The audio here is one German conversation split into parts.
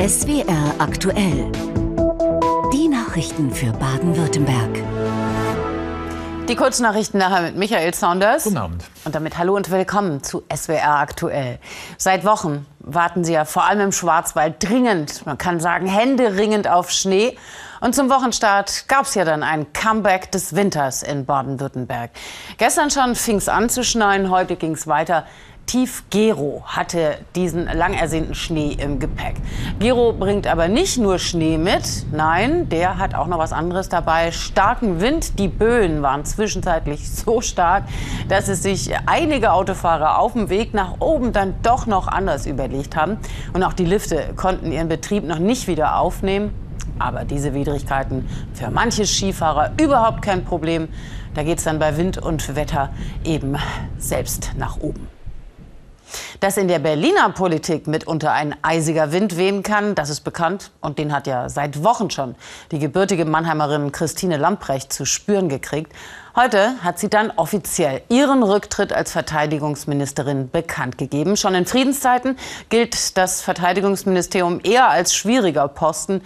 SWR aktuell. Die Nachrichten für Baden-Württemberg. Die Kurznachrichten nachher mit Michael Saunders. Guten Abend. Und damit hallo und willkommen zu SWR aktuell. Seit Wochen warten Sie ja vor allem im Schwarzwald dringend, man kann sagen händeringend auf Schnee. Und zum Wochenstart gab es ja dann ein Comeback des Winters in Baden-Württemberg. Gestern schon fing es an zu schneien, heute ging es weiter. Tief Gero hatte diesen lang ersehnten Schnee im Gepäck. Gero bringt aber nicht nur Schnee mit, nein, der hat auch noch was anderes dabei. Starken Wind, die Böen waren zwischenzeitlich so stark, dass es sich einige Autofahrer auf dem Weg nach oben dann doch noch anders überlegt haben. Und auch die Lifte konnten ihren Betrieb noch nicht wieder aufnehmen. Aber diese Widrigkeiten für manche Skifahrer überhaupt kein Problem. Da geht es dann bei Wind und Wetter eben selbst nach oben. Dass in der Berliner Politik mitunter ein eisiger Wind wehen kann, das ist bekannt. Und den hat ja seit Wochen schon die gebürtige Mannheimerin Christine Lamprecht zu spüren gekriegt. Heute hat sie dann offiziell ihren Rücktritt als Verteidigungsministerin bekannt gegeben. Schon in Friedenszeiten gilt das Verteidigungsministerium eher als schwieriger Posten.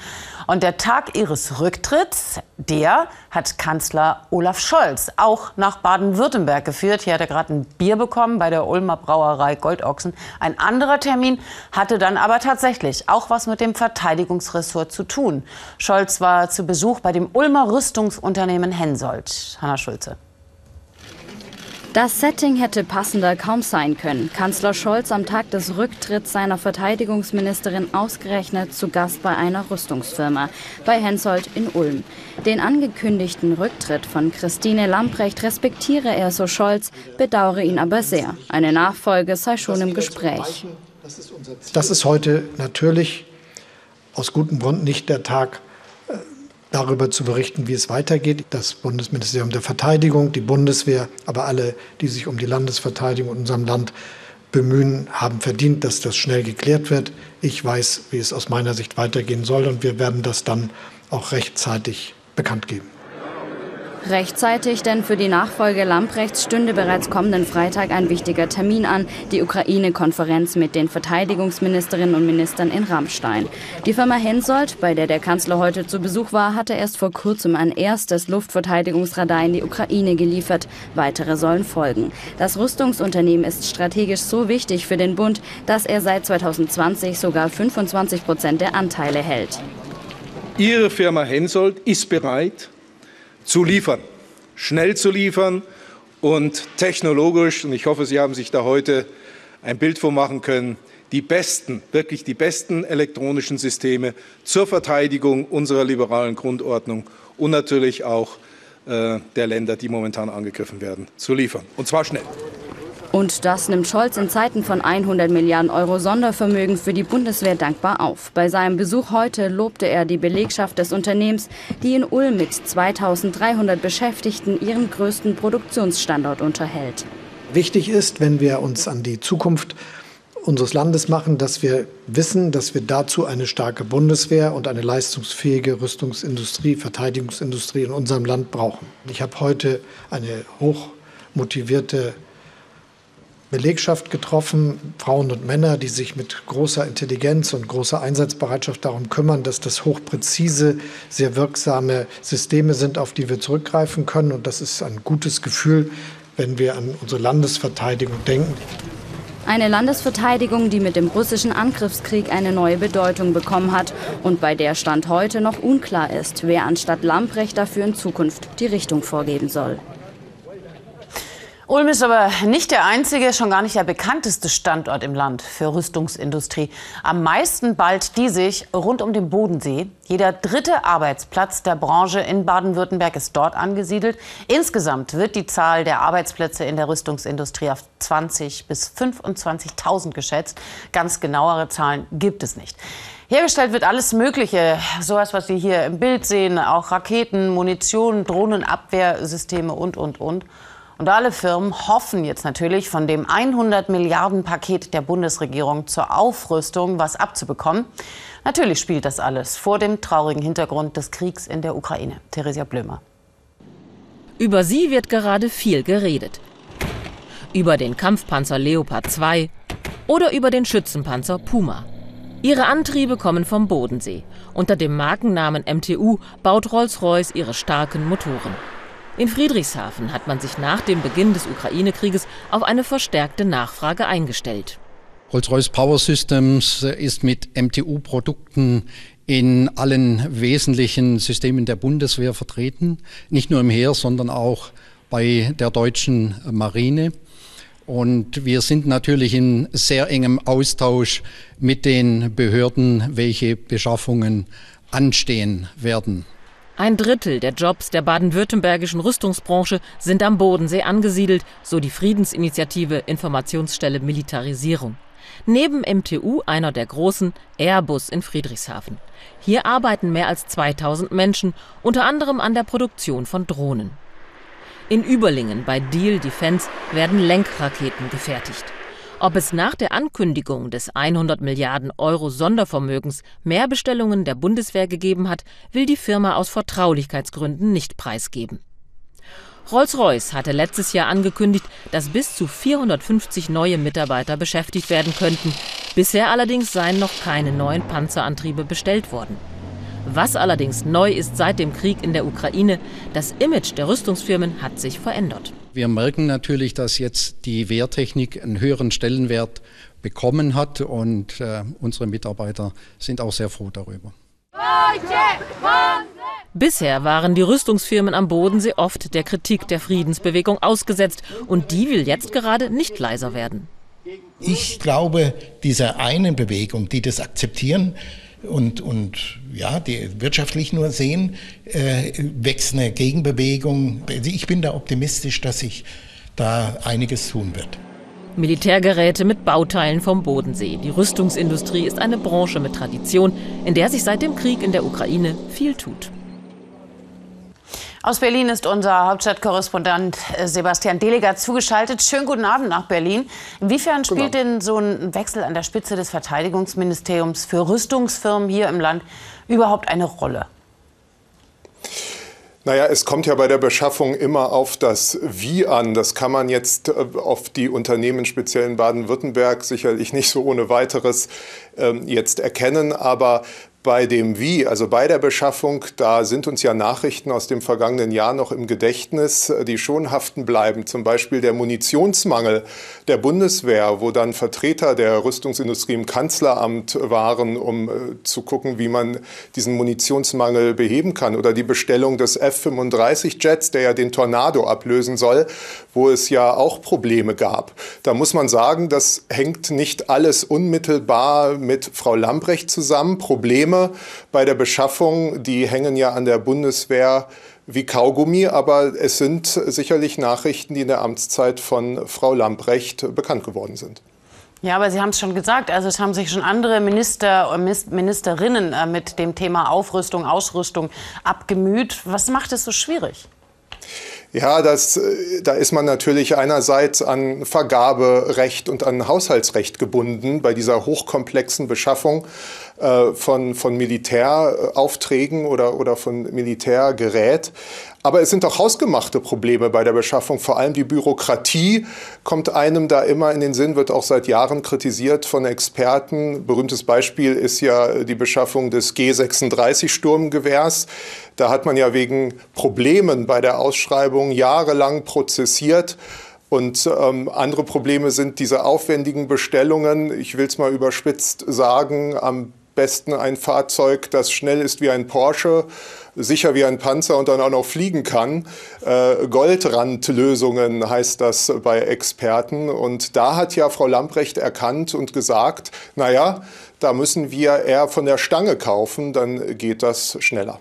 Und der Tag ihres Rücktritts, der hat Kanzler Olaf Scholz auch nach Baden-Württemberg geführt. Hier hat er gerade ein Bier bekommen bei der Ulmer Brauerei Goldochsen. Ein anderer Termin hatte dann aber tatsächlich auch was mit dem Verteidigungsressort zu tun. Scholz war zu Besuch bei dem Ulmer Rüstungsunternehmen Hensoldt. Hanna Schulze. Das Setting hätte passender kaum sein können. Kanzler Scholz am Tag des Rücktritts seiner Verteidigungsministerin ausgerechnet zu Gast bei einer Rüstungsfirma, bei Hensoldt in Ulm. Den angekündigten Rücktritt von Christine Lamprecht respektiere er, so Scholz, bedauere ihn aber sehr. Eine Nachfolge sei schon im Gespräch. Das ist heute natürlich aus gutem Grund nicht der Tag, darüber zu berichten, wie es weitergeht. Das Bundesministerium der Verteidigung, die Bundeswehr, aber alle, die sich um die Landesverteidigung in unserem Land bemühen, haben verdient, dass das schnell geklärt wird. Ich weiß, wie es aus meiner Sicht weitergehen soll und wir werden das dann auch rechtzeitig bekannt geben. Rechtzeitig, denn für die Nachfolge Lamprechts stünde bereits kommenden Freitag ein wichtiger Termin an, die Ukraine-Konferenz mit den Verteidigungsministerinnen und Ministern in Rammstein. Die Firma Hensoldt, bei der der Kanzler heute zu Besuch war, hatte erst vor kurzem ein erstes Luftverteidigungsradar in die Ukraine geliefert. Weitere sollen folgen. Das Rüstungsunternehmen ist strategisch so wichtig für den Bund, dass er seit 2020 sogar 25 Prozent der Anteile hält. Ihre Firma Hensoldt ist bereit, zu liefern, schnell zu liefern und technologisch, und ich hoffe, Sie haben sich da heute ein Bild von machen können, die besten, wirklich die besten elektronischen Systeme zur Verteidigung unserer liberalen Grundordnung und natürlich auch äh, der Länder, die momentan angegriffen werden, zu liefern. Und zwar schnell. Und das nimmt Scholz in Zeiten von 100 Milliarden Euro Sondervermögen für die Bundeswehr dankbar auf. Bei seinem Besuch heute lobte er die Belegschaft des Unternehmens, die in Ulm mit 2300 Beschäftigten ihren größten Produktionsstandort unterhält. Wichtig ist, wenn wir uns an die Zukunft unseres Landes machen, dass wir wissen, dass wir dazu eine starke Bundeswehr und eine leistungsfähige Rüstungsindustrie, Verteidigungsindustrie in unserem Land brauchen. Ich habe heute eine hochmotivierte Belegschaft getroffen, Frauen und Männer, die sich mit großer Intelligenz und großer Einsatzbereitschaft darum kümmern, dass das hochpräzise, sehr wirksame Systeme sind, auf die wir zurückgreifen können. Und das ist ein gutes Gefühl, wenn wir an unsere Landesverteidigung denken. Eine Landesverteidigung, die mit dem russischen Angriffskrieg eine neue Bedeutung bekommen hat und bei der Stand heute noch unklar ist, wer anstatt Lamprecht dafür in Zukunft die Richtung vorgeben soll. Ulm ist aber nicht der einzige, schon gar nicht der bekannteste Standort im Land für Rüstungsindustrie. Am meisten ballt die sich rund um den Bodensee. Jeder dritte Arbeitsplatz der Branche in Baden-Württemberg ist dort angesiedelt. Insgesamt wird die Zahl der Arbeitsplätze in der Rüstungsindustrie auf 20 bis 25.000 geschätzt. Ganz genauere Zahlen gibt es nicht. Hergestellt wird alles Mögliche, sowas, was Sie hier im Bild sehen, auch Raketen, Munition, Drohnenabwehrsysteme und, und, und. Und alle Firmen hoffen jetzt natürlich, von dem 100 Milliarden Paket der Bundesregierung zur Aufrüstung was abzubekommen. Natürlich spielt das alles vor dem traurigen Hintergrund des Kriegs in der Ukraine. Theresia Blömer. Über sie wird gerade viel geredet. Über den Kampfpanzer Leopard 2, oder über den Schützenpanzer Puma. Ihre Antriebe kommen vom Bodensee. Unter dem Markennamen MTU baut Rolls-Royce ihre starken Motoren. In Friedrichshafen hat man sich nach dem Beginn des Ukraine-Krieges auf eine verstärkte Nachfrage eingestellt. Rolls-Royce Power Systems ist mit MTU-Produkten in allen wesentlichen Systemen der Bundeswehr vertreten, nicht nur im Heer, sondern auch bei der deutschen Marine. Und wir sind natürlich in sehr engem Austausch mit den Behörden, welche Beschaffungen anstehen werden. Ein Drittel der Jobs der baden-württembergischen Rüstungsbranche sind am Bodensee angesiedelt, so die Friedensinitiative Informationsstelle Militarisierung. Neben MTU einer der großen Airbus in Friedrichshafen. Hier arbeiten mehr als 2000 Menschen, unter anderem an der Produktion von Drohnen. In Überlingen bei Deal Defense werden Lenkraketen gefertigt. Ob es nach der Ankündigung des 100 Milliarden Euro Sondervermögens mehr Bestellungen der Bundeswehr gegeben hat, will die Firma aus Vertraulichkeitsgründen nicht preisgeben. Rolls-Royce hatte letztes Jahr angekündigt, dass bis zu 450 neue Mitarbeiter beschäftigt werden könnten. Bisher allerdings seien noch keine neuen Panzerantriebe bestellt worden. Was allerdings neu ist seit dem Krieg in der Ukraine, das Image der Rüstungsfirmen hat sich verändert. Wir merken natürlich, dass jetzt die Wehrtechnik einen höheren Stellenwert bekommen hat und äh, unsere Mitarbeiter sind auch sehr froh darüber. Bisher waren die Rüstungsfirmen am Bodensee oft der Kritik der Friedensbewegung ausgesetzt und die will jetzt gerade nicht leiser werden. Ich glaube, dieser einen Bewegung, die das akzeptieren, und, und ja, die wirtschaftlich nur sehen, äh, wächst eine Gegenbewegung. Also ich bin da optimistisch, dass sich da einiges tun wird. Militärgeräte mit Bauteilen vom Bodensee. Die Rüstungsindustrie ist eine Branche mit Tradition, in der sich seit dem Krieg in der Ukraine viel tut. Aus Berlin ist unser Hauptstadtkorrespondent äh, Sebastian Deleger zugeschaltet. Schönen guten Abend nach Berlin. Inwiefern spielt denn so ein Wechsel an der Spitze des Verteidigungsministeriums für Rüstungsfirmen hier im Land überhaupt eine Rolle? Naja, es kommt ja bei der Beschaffung immer auf das Wie an. Das kann man jetzt äh, auf die Unternehmen, speziell in Baden-Württemberg, sicherlich nicht so ohne weiteres ähm, jetzt erkennen. Aber bei dem Wie, also bei der Beschaffung, da sind uns ja Nachrichten aus dem vergangenen Jahr noch im Gedächtnis, die schon haften bleiben. Zum Beispiel der Munitionsmangel der Bundeswehr, wo dann Vertreter der Rüstungsindustrie im Kanzleramt waren, um äh, zu gucken, wie man diesen Munitionsmangel beheben kann. Oder die Bestellung des F-35-Jets, der ja den Tornado ablösen soll, wo es ja auch Probleme gab. Da muss man sagen, das hängt nicht alles unmittelbar mit Frau Lambrecht zusammen. Probleme Probleme bei der Beschaffung, die hängen ja an der Bundeswehr wie Kaugummi, aber es sind sicherlich Nachrichten, die in der Amtszeit von Frau Lamprecht bekannt geworden sind. Ja, aber Sie haben es schon gesagt, also es haben sich schon andere Minister und Ministerinnen äh, mit dem Thema Aufrüstung, Ausrüstung abgemüht. Was macht es so schwierig? Ja, das, äh, da ist man natürlich einerseits an Vergaberecht und an Haushaltsrecht gebunden bei dieser hochkomplexen Beschaffung von, von Militäraufträgen oder, oder von Militärgerät. Aber es sind auch hausgemachte Probleme bei der Beschaffung. Vor allem die Bürokratie kommt einem da immer in den Sinn, wird auch seit Jahren kritisiert von Experten. Berühmtes Beispiel ist ja die Beschaffung des G36 Sturmgewehrs. Da hat man ja wegen Problemen bei der Ausschreibung jahrelang prozessiert. Und ähm, andere Probleme sind diese aufwendigen Bestellungen. Ich will es mal überspitzt sagen, am besten ein Fahrzeug, das schnell ist wie ein Porsche, sicher wie ein Panzer und dann auch noch fliegen kann. Äh, Goldrandlösungen heißt das bei Experten. Und da hat ja Frau Lamprecht erkannt und gesagt, naja, da müssen wir eher von der Stange kaufen, dann geht das schneller.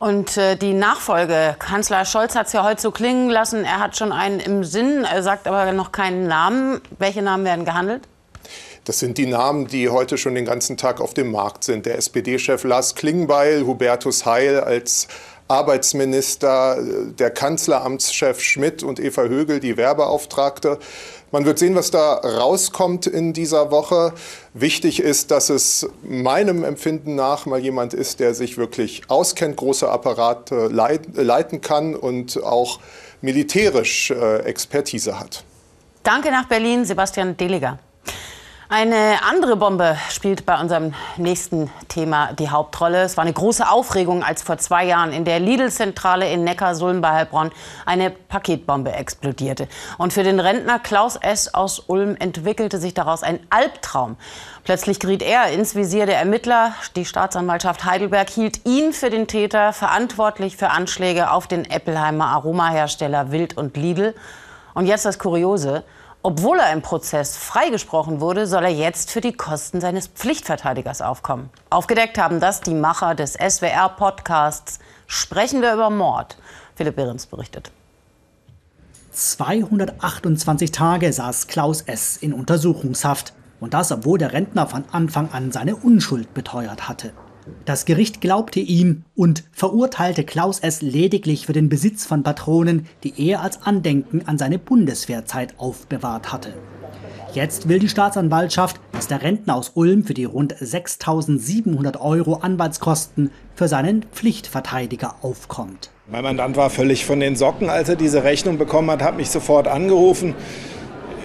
Und äh, die Nachfolge, Kanzler Scholz hat es ja heute so klingen lassen, er hat schon einen im Sinn, er sagt aber noch keinen Namen. Welche Namen werden gehandelt? Das sind die Namen, die heute schon den ganzen Tag auf dem Markt sind. Der SPD-Chef Lars Klingbeil, Hubertus Heil als Arbeitsminister, der Kanzleramtschef Schmidt und Eva Högel, die Werbeauftragte. Man wird sehen, was da rauskommt in dieser Woche. Wichtig ist, dass es meinem Empfinden nach mal jemand ist, der sich wirklich auskennt, große Apparate leiten kann und auch militärisch äh, Expertise hat. Danke nach Berlin, Sebastian Deliger. Eine andere Bombe spielt bei unserem nächsten Thema die Hauptrolle. Es war eine große Aufregung, als vor zwei Jahren in der Lidl-Zentrale in Neckarsulm bei Heilbronn eine Paketbombe explodierte. Und für den Rentner Klaus S. aus Ulm entwickelte sich daraus ein Albtraum. Plötzlich geriet er ins Visier der Ermittler. Die Staatsanwaltschaft Heidelberg hielt ihn für den Täter verantwortlich für Anschläge auf den Eppelheimer Aromahersteller Wild und Lidl. Und jetzt das Kuriose. Obwohl er im Prozess freigesprochen wurde, soll er jetzt für die Kosten seines Pflichtverteidigers aufkommen. Aufgedeckt haben das die Macher des SWR-Podcasts Sprechen wir über Mord. Philipp Behrens berichtet. 228 Tage saß Klaus S. in Untersuchungshaft. Und das, obwohl der Rentner von Anfang an seine Unschuld beteuert hatte. Das Gericht glaubte ihm und verurteilte Klaus S. lediglich für den Besitz von Patronen, die er als Andenken an seine Bundeswehrzeit aufbewahrt hatte. Jetzt will die Staatsanwaltschaft, dass der Rentner aus Ulm für die rund 6.700 Euro Anwaltskosten für seinen Pflichtverteidiger aufkommt. Mein Mandant war völlig von den Socken, als er diese Rechnung bekommen hat, hat mich sofort angerufen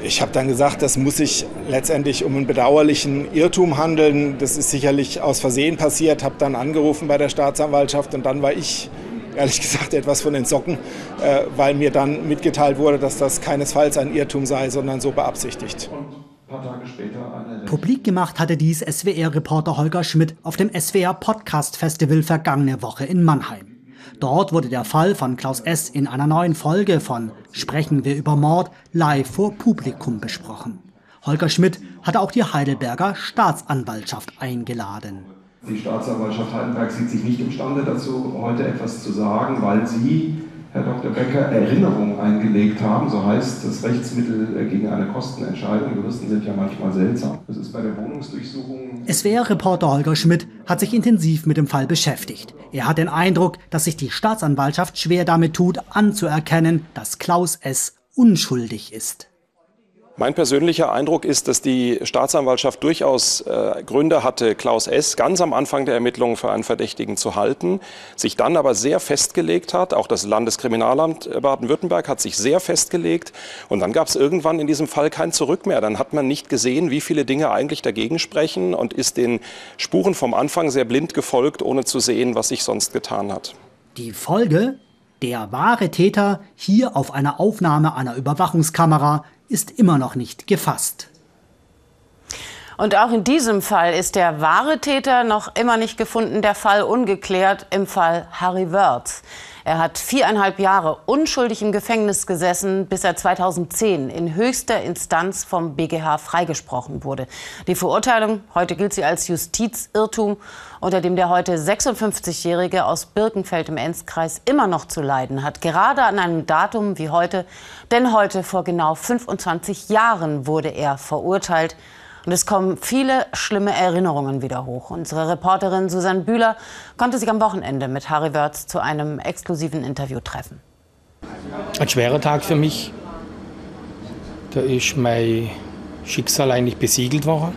ich habe dann gesagt, das muss sich letztendlich um einen bedauerlichen Irrtum handeln. Das ist sicherlich aus Versehen passiert. Habe dann angerufen bei der Staatsanwaltschaft und dann war ich ehrlich gesagt etwas von den Socken, äh, weil mir dann mitgeteilt wurde, dass das keinesfalls ein Irrtum sei, sondern so beabsichtigt. Publik gemacht hatte dies SWR-Reporter Holger Schmidt auf dem SWR Podcast Festival vergangene Woche in Mannheim. Dort wurde der Fall von Klaus S. in einer neuen Folge von Sprechen wir über Mord live vor Publikum besprochen. Holger Schmidt hatte auch die Heidelberger Staatsanwaltschaft eingeladen. Die Staatsanwaltschaft Heidelberg sieht sich nicht imstande dazu, heute etwas zu sagen, weil sie Herr Dr. Becker, Erinnerungen eingelegt haben. So heißt das Rechtsmittel gegen eine Kostenentscheidung. Juristen sind ja manchmal seltsam. Das ist bei der Wohnungsdurchsuchung. SWR-Reporter Holger Schmidt hat sich intensiv mit dem Fall beschäftigt. Er hat den Eindruck, dass sich die Staatsanwaltschaft schwer damit tut, anzuerkennen, dass Klaus S. unschuldig ist. Mein persönlicher Eindruck ist, dass die Staatsanwaltschaft durchaus äh, Gründe hatte, Klaus S. ganz am Anfang der Ermittlungen für einen Verdächtigen zu halten, sich dann aber sehr festgelegt hat. Auch das Landeskriminalamt Baden-Württemberg hat sich sehr festgelegt. Und dann gab es irgendwann in diesem Fall kein Zurück mehr. Dann hat man nicht gesehen, wie viele Dinge eigentlich dagegen sprechen und ist den Spuren vom Anfang sehr blind gefolgt, ohne zu sehen, was sich sonst getan hat. Die Folge? Der wahre Täter hier auf einer Aufnahme einer Überwachungskamera ist immer noch nicht gefasst. Und auch in diesem Fall ist der wahre Täter noch immer nicht gefunden, der Fall ungeklärt im Fall Harry Wörth. Er hat viereinhalb Jahre unschuldig im Gefängnis gesessen, bis er 2010 in höchster Instanz vom BGH freigesprochen wurde. Die Verurteilung, heute gilt sie als Justizirrtum, unter dem der heute 56-Jährige aus Birkenfeld im Enzkreis immer noch zu leiden hat. Gerade an einem Datum wie heute, denn heute vor genau 25 Jahren wurde er verurteilt. Und es kommen viele schlimme Erinnerungen wieder hoch. Unsere Reporterin Susanne Bühler konnte sich am Wochenende mit Harry Wörth zu einem exklusiven Interview treffen. Ein schwerer Tag für mich. Da ist mein Schicksal eigentlich besiegelt worden.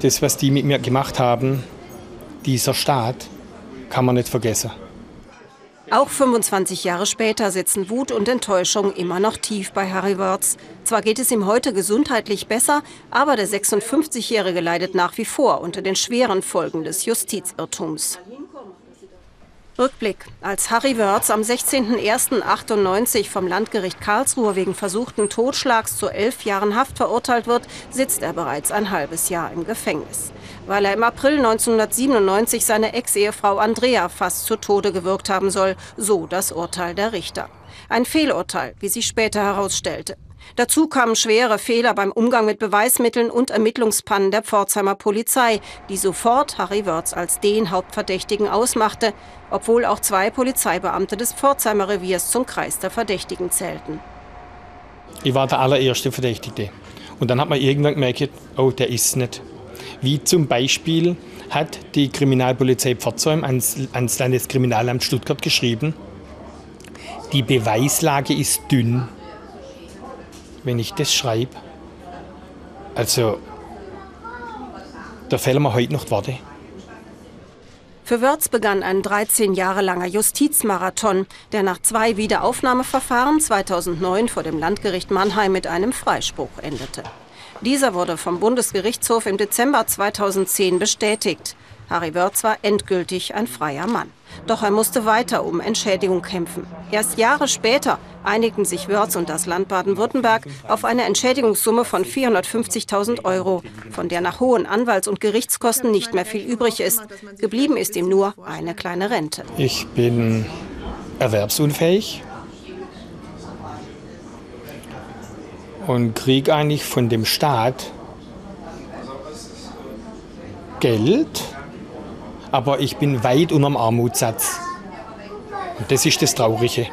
Das, was die mit mir gemacht haben, dieser Staat, kann man nicht vergessen. Auch 25 Jahre später sitzen Wut und Enttäuschung immer noch tief bei Harry Wörths. Zwar geht es ihm heute gesundheitlich besser, aber der 56-Jährige leidet nach wie vor unter den schweren Folgen des Justizirrtums. Rückblick. Als Harry Wörz am 16.01.98 vom Landgericht Karlsruhe wegen versuchten Totschlags zu elf Jahren Haft verurteilt wird, sitzt er bereits ein halbes Jahr im Gefängnis. Weil er im April 1997 seine Ex-Ehefrau Andrea fast zu Tode gewirkt haben soll, so das Urteil der Richter. Ein Fehlurteil, wie sich später herausstellte. Dazu kamen schwere Fehler beim Umgang mit Beweismitteln und Ermittlungspannen der Pforzheimer Polizei, die sofort Harry Wörz als den Hauptverdächtigen ausmachte, obwohl auch zwei Polizeibeamte des Pforzheimer Reviers zum Kreis der Verdächtigen zählten. Ich war der allererste Verdächtige. Und dann hat man irgendwann gemerkt, oh, der ist nicht. Wie zum Beispiel hat die Kriminalpolizei Pforzheim ans, ans Landeskriminalamt Stuttgart geschrieben, die Beweislage ist dünn wenn ich das schreibe. Also, da fehlen mir heute noch die Worte. Für Wörz begann ein 13 Jahre langer Justizmarathon, der nach zwei Wiederaufnahmeverfahren 2009 vor dem Landgericht Mannheim mit einem Freispruch endete. Dieser wurde vom Bundesgerichtshof im Dezember 2010 bestätigt. Harry Wörz war endgültig ein freier Mann. Doch er musste weiter um Entschädigung kämpfen. Erst Jahre später einigten sich Wörz und das Land Baden-Württemberg auf eine Entschädigungssumme von 450.000 Euro, von der nach hohen Anwalts- und Gerichtskosten nicht mehr viel übrig ist. Geblieben ist ihm nur eine kleine Rente. Ich bin erwerbsunfähig und kriege eigentlich von dem Staat Geld, aber ich bin weit unterm Armutssatz. Und das ist das Traurige.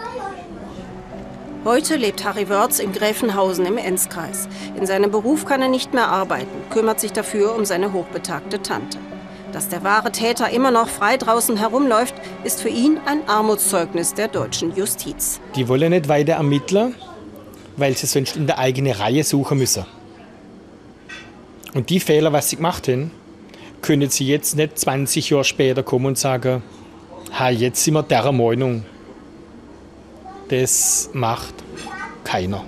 Heute lebt Harry Wörz in Gräfenhausen im Enzkreis. In seinem Beruf kann er nicht mehr arbeiten, kümmert sich dafür um seine hochbetagte Tante. Dass der wahre Täter immer noch frei draußen herumläuft, ist für ihn ein Armutszeugnis der deutschen Justiz. Die wollen nicht weiter ermitteln, weil sie sonst in der eigenen Reihe suchen müssen. Und die Fehler, was sie gemacht haben, können sie jetzt nicht 20 Jahre später kommen und sagen, ha, jetzt sind wir der Meinung. Das macht keiner.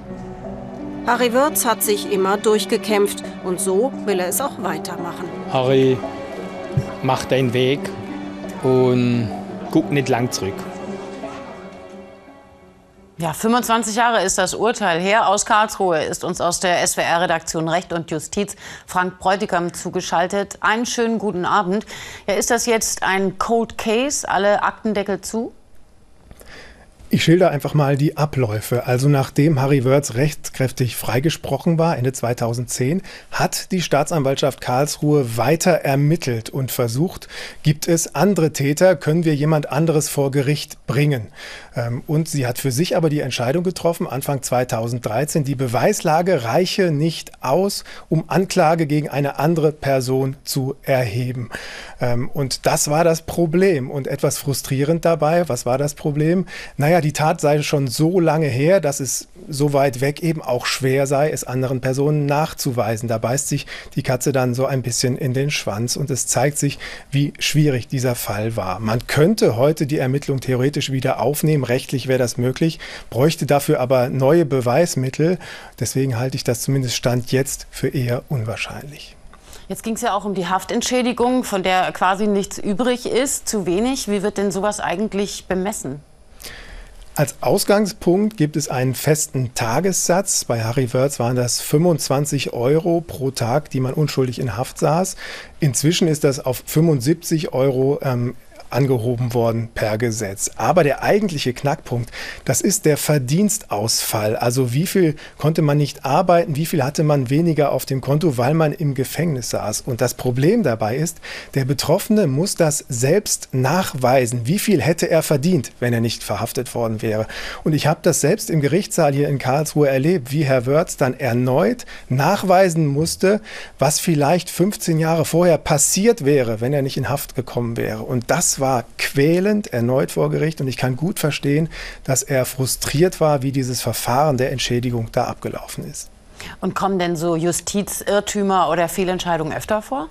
Harry Wörz hat sich immer durchgekämpft und so will er es auch weitermachen. Harry, mach deinen Weg und guck nicht lang zurück. Ja, 25 Jahre ist das Urteil her. Aus Karlsruhe ist uns aus der SWR-Redaktion Recht und Justiz Frank Bräutigam zugeschaltet. Einen schönen guten Abend. Ja, ist das jetzt ein Cold Case? Alle Aktendeckel zu? Ich schilder einfach mal die Abläufe. Also nachdem Harry Wörz rechtskräftig freigesprochen war, Ende 2010, hat die Staatsanwaltschaft Karlsruhe weiter ermittelt und versucht, gibt es andere Täter, können wir jemand anderes vor Gericht bringen. Ähm, und sie hat für sich aber die Entscheidung getroffen, Anfang 2013, die Beweislage reiche nicht aus, um Anklage gegen eine andere Person zu erheben. Ähm, und das war das Problem. Und etwas frustrierend dabei, was war das Problem? Naja, die Tat sei schon so lange her, dass es so weit weg eben auch schwer sei, es anderen Personen nachzuweisen. Da beißt sich die Katze dann so ein bisschen in den Schwanz und es zeigt sich, wie schwierig dieser Fall war. Man könnte heute die Ermittlung theoretisch wieder aufnehmen, rechtlich wäre das möglich, bräuchte dafür aber neue Beweismittel. Deswegen halte ich das zumindest Stand jetzt für eher unwahrscheinlich. Jetzt ging es ja auch um die Haftentschädigung, von der quasi nichts übrig ist, zu wenig. Wie wird denn sowas eigentlich bemessen? Als Ausgangspunkt gibt es einen festen Tagessatz. Bei Harry Wörth waren das 25 Euro pro Tag, die man unschuldig in Haft saß. Inzwischen ist das auf 75 Euro ähm, angehoben worden per Gesetz. Aber der eigentliche Knackpunkt, das ist der Verdienstausfall. Also wie viel konnte man nicht arbeiten, wie viel hatte man weniger auf dem Konto, weil man im Gefängnis saß. Und das Problem dabei ist, der Betroffene muss das selbst nachweisen. Wie viel hätte er verdient, wenn er nicht verhaftet worden wäre? Und ich habe das selbst im Gerichtssaal hier in Karlsruhe erlebt, wie Herr Wörz dann erneut nachweisen musste, was vielleicht 15 Jahre vorher passiert wäre, wenn er nicht in Haft gekommen wäre. Und das war quälend erneut vor Gericht und ich kann gut verstehen, dass er frustriert war, wie dieses Verfahren der Entschädigung da abgelaufen ist. Und kommen denn so Justizirrtümer oder Fehlentscheidungen öfter vor?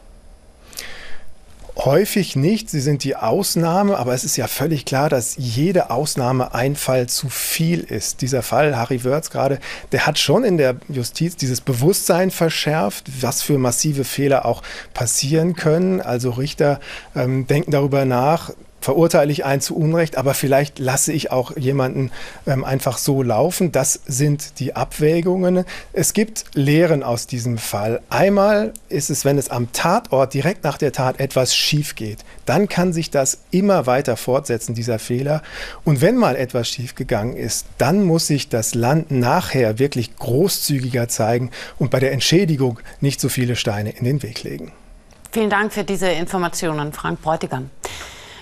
Häufig nicht, sie sind die Ausnahme, aber es ist ja völlig klar, dass jede Ausnahme ein Fall zu viel ist. Dieser Fall, Harry Wörz gerade, der hat schon in der Justiz dieses Bewusstsein verschärft, was für massive Fehler auch passieren können. Also Richter ähm, denken darüber nach, verurteile ich einen zu Unrecht, aber vielleicht lasse ich auch jemanden ähm, einfach so laufen. Das sind die Abwägungen. Es gibt Lehren aus diesem Fall. Einmal ist es, wenn es am Tatort direkt nach der Tat etwas schief geht, dann kann sich das immer weiter fortsetzen, dieser Fehler. Und wenn mal etwas schief gegangen ist, dann muss sich das Land nachher wirklich großzügiger zeigen und bei der Entschädigung nicht so viele Steine in den Weg legen. Vielen Dank für diese Informationen, Frank Bräutigam.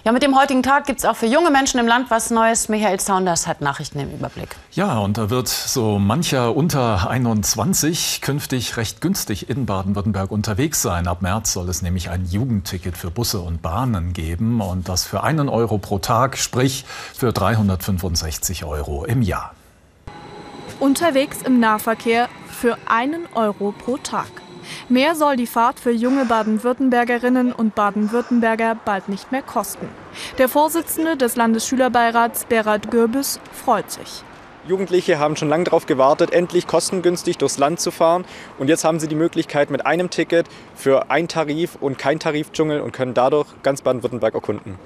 Ja, mit dem heutigen Tag gibt es auch für junge Menschen im Land was Neues. Michael Saunders hat Nachrichten im Überblick. Ja, und da wird so mancher unter 21 künftig recht günstig in Baden-Württemberg unterwegs sein. Ab März soll es nämlich ein Jugendticket für Busse und Bahnen geben und das für einen Euro pro Tag, sprich für 365 Euro im Jahr. Unterwegs im Nahverkehr für einen Euro pro Tag. Mehr soll die Fahrt für junge Baden-Württembergerinnen und Baden-Württemberger bald nicht mehr kosten. Der Vorsitzende des Landesschülerbeirats, Berat Gürbüz, freut sich. Jugendliche haben schon lange darauf gewartet, endlich kostengünstig durchs Land zu fahren. Und jetzt haben sie die Möglichkeit mit einem Ticket für ein Tarif und kein Tarifdschungel und können dadurch ganz Baden-Württemberg erkunden.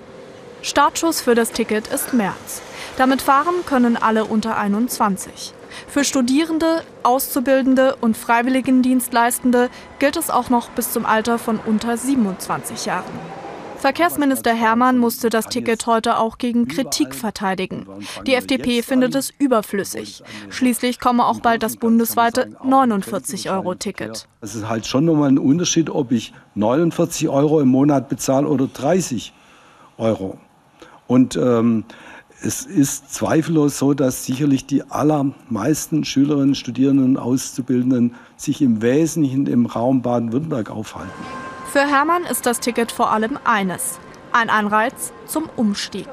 Startschuss für das Ticket ist März. Damit fahren können alle unter 21. Für Studierende, Auszubildende und Freiwilligendienstleistende gilt es auch noch bis zum Alter von unter 27 Jahren. Verkehrsminister Hermann musste das Ticket heute auch gegen Kritik verteidigen. Die FDP findet es überflüssig. Schließlich komme auch bald das bundesweite 49-Euro-Ticket. Es ist halt schon nochmal ein Unterschied, ob ich 49 Euro im Monat bezahle oder 30 Euro. Und ähm, es ist zweifellos so, dass sicherlich die allermeisten Schülerinnen, Studierenden, Auszubildenden sich im Wesentlichen im Raum Baden-Württemberg aufhalten. Für Hermann ist das Ticket vor allem eines, ein Anreiz zum Umstieg.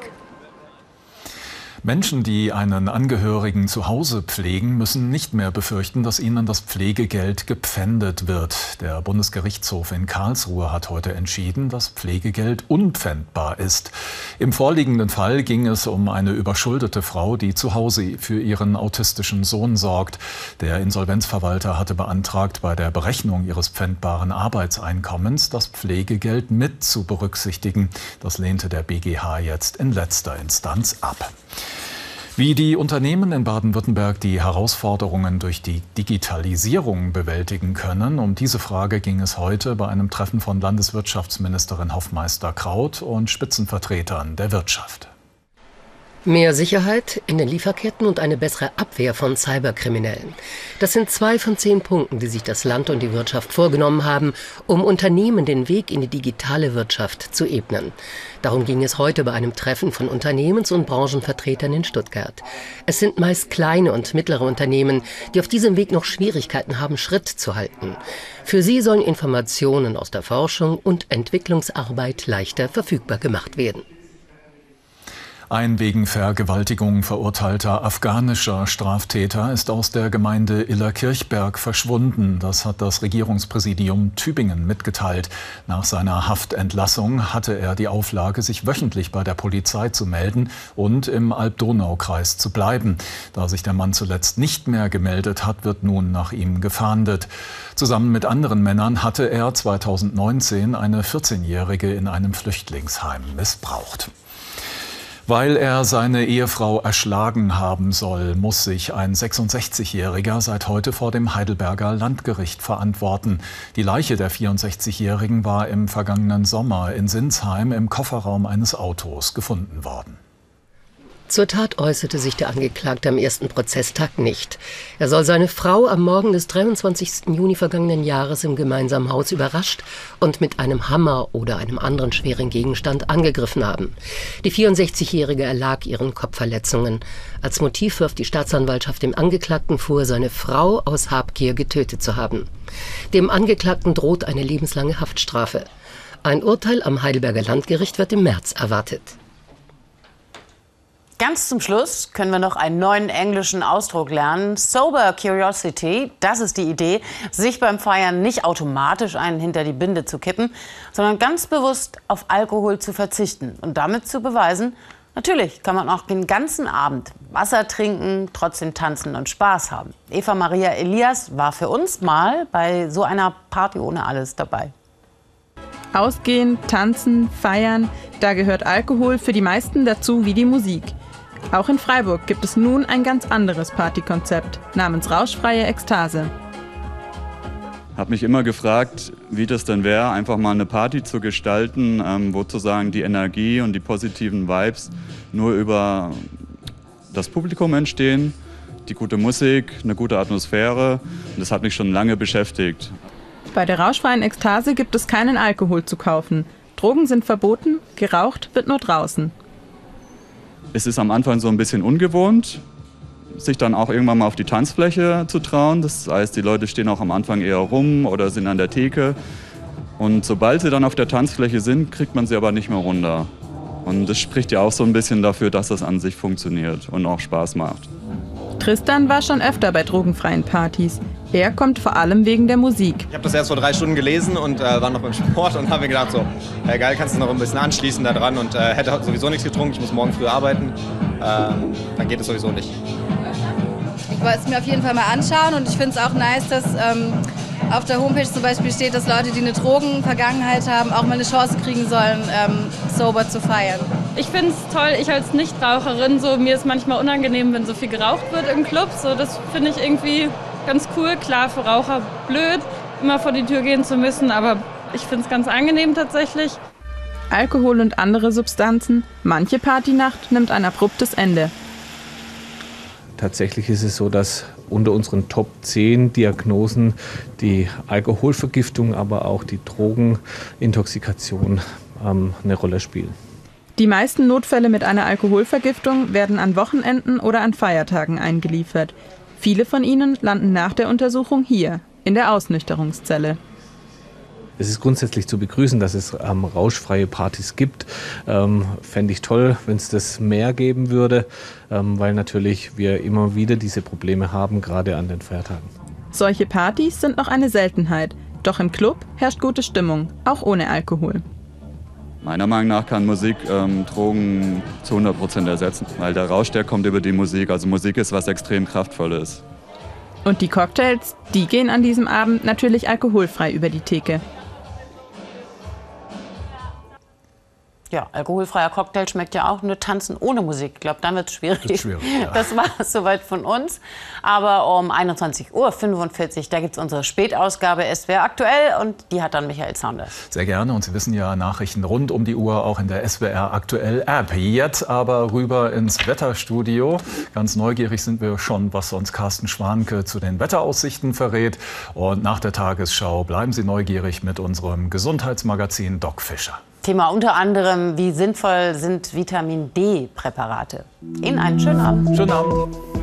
Menschen, die einen Angehörigen zu Hause pflegen, müssen nicht mehr befürchten, dass ihnen das Pflegegeld gepfändet wird. Der Bundesgerichtshof in Karlsruhe hat heute entschieden, dass Pflegegeld unpfändbar ist. Im vorliegenden Fall ging es um eine überschuldete Frau, die zu Hause für ihren autistischen Sohn sorgt. Der Insolvenzverwalter hatte beantragt, bei der Berechnung ihres pfändbaren Arbeitseinkommens das Pflegegeld mit zu berücksichtigen. Das lehnte der BGH jetzt in letzter Instanz ab. Wie die Unternehmen in Baden-Württemberg die Herausforderungen durch die Digitalisierung bewältigen können, um diese Frage ging es heute bei einem Treffen von Landeswirtschaftsministerin Hoffmeister Kraut und Spitzenvertretern der Wirtschaft. Mehr Sicherheit in den Lieferketten und eine bessere Abwehr von Cyberkriminellen. Das sind zwei von zehn Punkten, die sich das Land und die Wirtschaft vorgenommen haben, um Unternehmen den Weg in die digitale Wirtschaft zu ebnen. Darum ging es heute bei einem Treffen von Unternehmens- und Branchenvertretern in Stuttgart. Es sind meist kleine und mittlere Unternehmen, die auf diesem Weg noch Schwierigkeiten haben, Schritt zu halten. Für sie sollen Informationen aus der Forschung und Entwicklungsarbeit leichter verfügbar gemacht werden. Ein wegen Vergewaltigung verurteilter afghanischer Straftäter ist aus der Gemeinde Illerkirchberg verschwunden. Das hat das Regierungspräsidium Tübingen mitgeteilt. Nach seiner Haftentlassung hatte er die Auflage, sich wöchentlich bei der Polizei zu melden und im Alb-Donau-Kreis zu bleiben. Da sich der Mann zuletzt nicht mehr gemeldet hat, wird nun nach ihm gefahndet. Zusammen mit anderen Männern hatte er 2019 eine 14-Jährige in einem Flüchtlingsheim missbraucht. Weil er seine Ehefrau erschlagen haben soll, muss sich ein 66-Jähriger seit heute vor dem Heidelberger Landgericht verantworten. Die Leiche der 64-Jährigen war im vergangenen Sommer in Sinsheim im Kofferraum eines Autos gefunden worden. Zur Tat äußerte sich der Angeklagte am ersten Prozesstag nicht. Er soll seine Frau am Morgen des 23. Juni vergangenen Jahres im gemeinsamen Haus überrascht und mit einem Hammer oder einem anderen schweren Gegenstand angegriffen haben. Die 64-Jährige erlag ihren Kopfverletzungen. Als Motiv wirft die Staatsanwaltschaft dem Angeklagten vor, seine Frau aus Habgier getötet zu haben. Dem Angeklagten droht eine lebenslange Haftstrafe. Ein Urteil am Heidelberger Landgericht wird im März erwartet. Ganz zum Schluss können wir noch einen neuen englischen Ausdruck lernen. Sober Curiosity, das ist die Idee, sich beim Feiern nicht automatisch einen hinter die Binde zu kippen, sondern ganz bewusst auf Alkohol zu verzichten und damit zu beweisen, natürlich kann man auch den ganzen Abend Wasser trinken, trotzdem tanzen und Spaß haben. Eva Maria Elias war für uns mal bei so einer Party ohne alles dabei. Ausgehen, tanzen, feiern, da gehört Alkohol für die meisten dazu wie die Musik. Auch in Freiburg gibt es nun ein ganz anderes Partykonzept namens Rauschfreie Ekstase. Habe mich immer gefragt, wie das denn wäre, einfach mal eine Party zu gestalten, ähm, wo sozusagen die Energie und die positiven Vibes nur über das Publikum entstehen, die gute Musik, eine gute Atmosphäre. Und das hat mich schon lange beschäftigt. Bei der rauschfreien Ekstase gibt es keinen Alkohol zu kaufen. Drogen sind verboten, geraucht wird nur draußen. Es ist am Anfang so ein bisschen ungewohnt, sich dann auch irgendwann mal auf die Tanzfläche zu trauen. Das heißt, die Leute stehen auch am Anfang eher rum oder sind an der Theke. Und sobald sie dann auf der Tanzfläche sind, kriegt man sie aber nicht mehr runter. Und das spricht ja auch so ein bisschen dafür, dass das an sich funktioniert und auch Spaß macht. Tristan war schon öfter bei drogenfreien Partys. Er kommt vor allem wegen der Musik. Ich habe das erst vor drei Stunden gelesen und äh, war noch beim Sport und habe mir gedacht, so, hey, geil, kannst du noch ein bisschen anschließen da dran und äh, hätte sowieso nichts getrunken, ich muss morgen früh arbeiten. Ähm, dann geht es sowieso nicht. wollte es mir auf jeden Fall mal anschauen und ich finde es auch nice, dass ähm, auf der Homepage zum Beispiel steht, dass Leute, die eine Drogenvergangenheit haben, auch mal eine Chance kriegen sollen, ähm, sober zu feiern. Ich finde es toll, ich als Nichtraucherin, so, mir ist manchmal unangenehm, wenn so viel geraucht wird im Club. So, das finde ich irgendwie ganz cool. Klar, für Raucher blöd, immer vor die Tür gehen zu müssen, aber ich finde es ganz angenehm tatsächlich. Alkohol und andere Substanzen, manche Partynacht nimmt ein abruptes Ende. Tatsächlich ist es so, dass unter unseren Top 10 Diagnosen die Alkoholvergiftung, aber auch die Drogenintoxikation ähm, eine Rolle spielen. Die meisten Notfälle mit einer Alkoholvergiftung werden an Wochenenden oder an Feiertagen eingeliefert. Viele von ihnen landen nach der Untersuchung hier, in der Ausnüchterungszelle. Es ist grundsätzlich zu begrüßen, dass es ähm, rauschfreie Partys gibt. Ähm, Fände ich toll, wenn es das mehr geben würde, ähm, weil natürlich wir immer wieder diese Probleme haben, gerade an den Feiertagen. Solche Partys sind noch eine Seltenheit. Doch im Club herrscht gute Stimmung, auch ohne Alkohol. Meiner Meinung nach kann Musik ähm, Drogen zu 100 Prozent ersetzen, weil der Rausch, der kommt über die Musik. Also Musik ist was extrem kraftvolles. Und die Cocktails, die gehen an diesem Abend natürlich alkoholfrei über die Theke. Ja, alkoholfreier Cocktail schmeckt ja auch nur tanzen ohne Musik. Ich glaube, dann wird es schwierig. schwierig ja. Das war es soweit von uns. Aber um 21.45 Uhr, da gibt es unsere Spätausgabe SWR aktuell und die hat dann Michael Saunders. Sehr gerne. Und Sie wissen ja, Nachrichten rund um die Uhr auch in der SWR aktuell App. Jetzt aber rüber ins Wetterstudio. Ganz neugierig sind wir schon, was uns Carsten Schwanke zu den Wetteraussichten verrät. Und nach der Tagesschau bleiben Sie neugierig mit unserem Gesundheitsmagazin Doc Fischer. Thema unter anderem, wie sinnvoll sind Vitamin D-Präparate. Ihnen einen schönen Abend. Schönen Abend.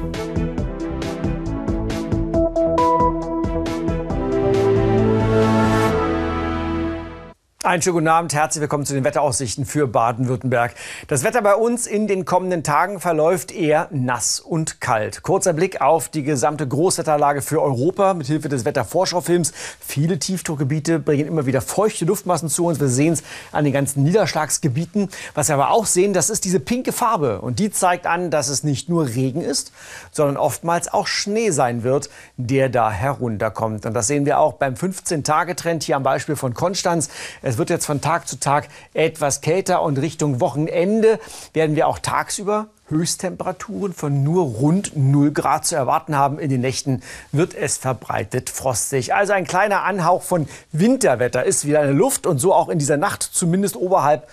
Einen schönen guten Abend, herzlich willkommen zu den Wetteraussichten für Baden-Württemberg. Das Wetter bei uns in den kommenden Tagen verläuft eher nass und kalt. Kurzer Blick auf die gesamte Großwetterlage für Europa mit Hilfe des Wetterschaufilms. Viele Tiefdruckgebiete bringen immer wieder feuchte Luftmassen zu uns. Wir sehen es an den ganzen Niederschlagsgebieten. Was wir aber auch sehen, das ist diese pinke Farbe. Und die zeigt an, dass es nicht nur Regen ist, sondern oftmals auch Schnee sein wird, der da herunterkommt. Und das sehen wir auch beim 15-Tage-Trend hier am Beispiel von Konstanz. Es es wird jetzt von Tag zu Tag etwas kälter und Richtung Wochenende werden wir auch tagsüber Höchsttemperaturen von nur rund 0 Grad zu erwarten haben. In den Nächten wird es verbreitet frostig. Also ein kleiner Anhauch von Winterwetter ist wieder in der Luft und so auch in dieser Nacht, zumindest oberhalb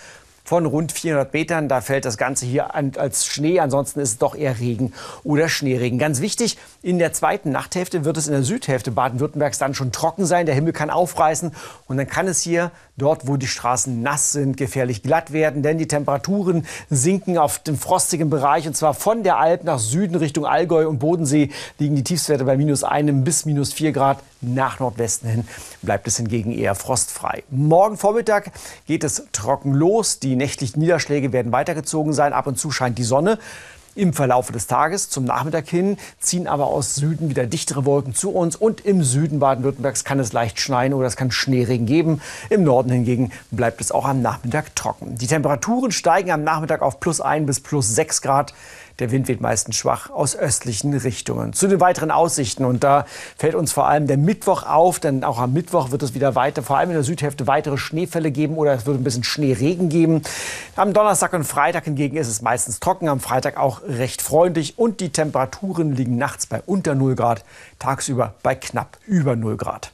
von rund 400 Metern. Da fällt das Ganze hier an, als Schnee. Ansonsten ist es doch eher Regen oder Schneeregen. Ganz wichtig, in der zweiten Nachthälfte wird es in der Südhälfte Baden-Württembergs dann schon trocken sein. Der Himmel kann aufreißen und dann kann es hier dort, wo die Straßen nass sind, gefährlich glatt werden, denn die Temperaturen sinken auf dem frostigen Bereich und zwar von der Alp nach Süden Richtung Allgäu und Bodensee liegen die Tiefstwerte bei minus einem bis minus vier Grad. Nach Nordwesten hin bleibt es hingegen eher frostfrei. Morgen Vormittag geht es trocken los. Die nächtlichen Niederschläge werden weitergezogen sein. Ab und zu scheint die Sonne im Verlauf des Tages. Zum Nachmittag hin ziehen aber aus Süden wieder dichtere Wolken zu uns und im Süden Baden-Württembergs kann es leicht schneien oder es kann Schneeregen geben. Im Norden hingegen bleibt es auch am Nachmittag trocken. Die Temperaturen steigen am Nachmittag auf plus 1 bis plus 6 Grad. Der Wind weht meistens schwach aus östlichen Richtungen. Zu den weiteren Aussichten. Und da fällt uns vor allem der Mittwoch auf, denn auch am Mittwoch wird es wieder weiter, vor allem in der Südhälfte, weitere Schneefälle geben oder es wird ein bisschen Schneeregen geben. Am Donnerstag und Freitag hingegen ist es meistens trocken, am Freitag auch recht freundlich und die Temperaturen liegen nachts bei unter 0 Grad, tagsüber bei knapp über 0 Grad.